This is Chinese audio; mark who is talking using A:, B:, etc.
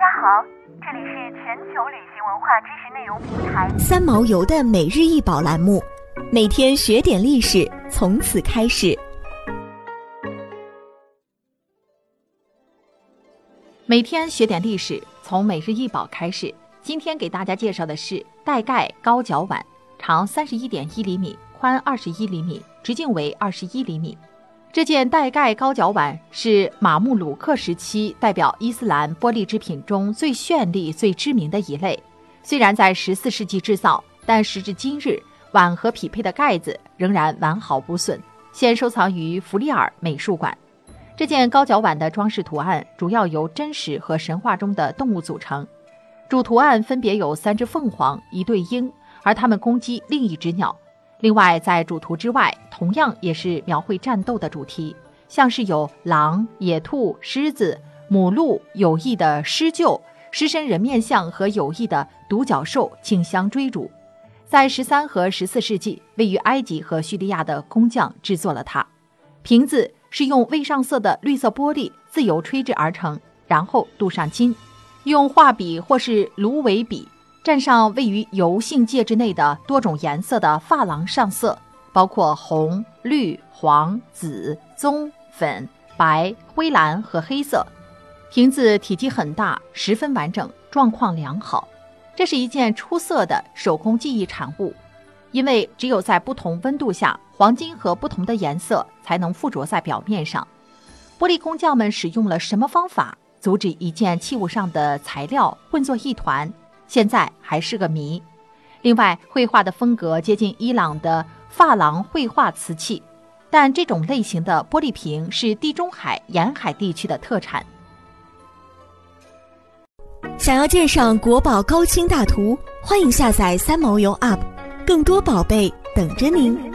A: 大家好，这里是全球旅行文化知识内容平台
B: 三毛游的每日一宝栏目，每天学点历史，从此开始。
C: 每天学点历史，从每日一宝开始。今天给大家介绍的是带盖高脚碗，长三十一点一厘米，宽二十一厘米，直径为二十一厘米。这件带盖高脚碗是马穆鲁克时期代表伊斯兰玻璃制品中最绚丽、最知名的一类。虽然在十四世纪制造，但时至今日，碗和匹配的盖子仍然完好无损，现收藏于弗利尔美术馆。这件高脚碗的装饰图案主要由真实和神话中的动物组成，主图案分别有三只凤凰、一对鹰，而它们攻击另一只鸟。另外，在主图之外，同样也是描绘战斗的主题，像是有狼、野兔、狮子、母鹿、有翼的狮鹫、狮身人面像和有翼的独角兽竞相追逐。在十三和十四世纪，位于埃及和叙利亚的工匠制作了它。瓶子是用未上色的绿色玻璃自由吹制而成，然后镀上金，用画笔或是芦苇笔。蘸上位于油性介质内的多种颜色的珐琅上色，包括红、绿、黄、紫、棕、粉、白、灰蓝和黑色。瓶子体积很大，十分完整，状况良好。这是一件出色的手工技艺产物，因为只有在不同温度下，黄金和不同的颜色才能附着在表面上。玻璃工匠们使用了什么方法，阻止一件器物上的材料混作一团？现在还是个谜。另外，绘画的风格接近伊朗的珐琅绘画瓷器，但这种类型的玻璃瓶是地中海沿海地区的特产。
B: 想要鉴赏国宝高清大图，欢迎下载三毛游 App，更多宝贝等着您。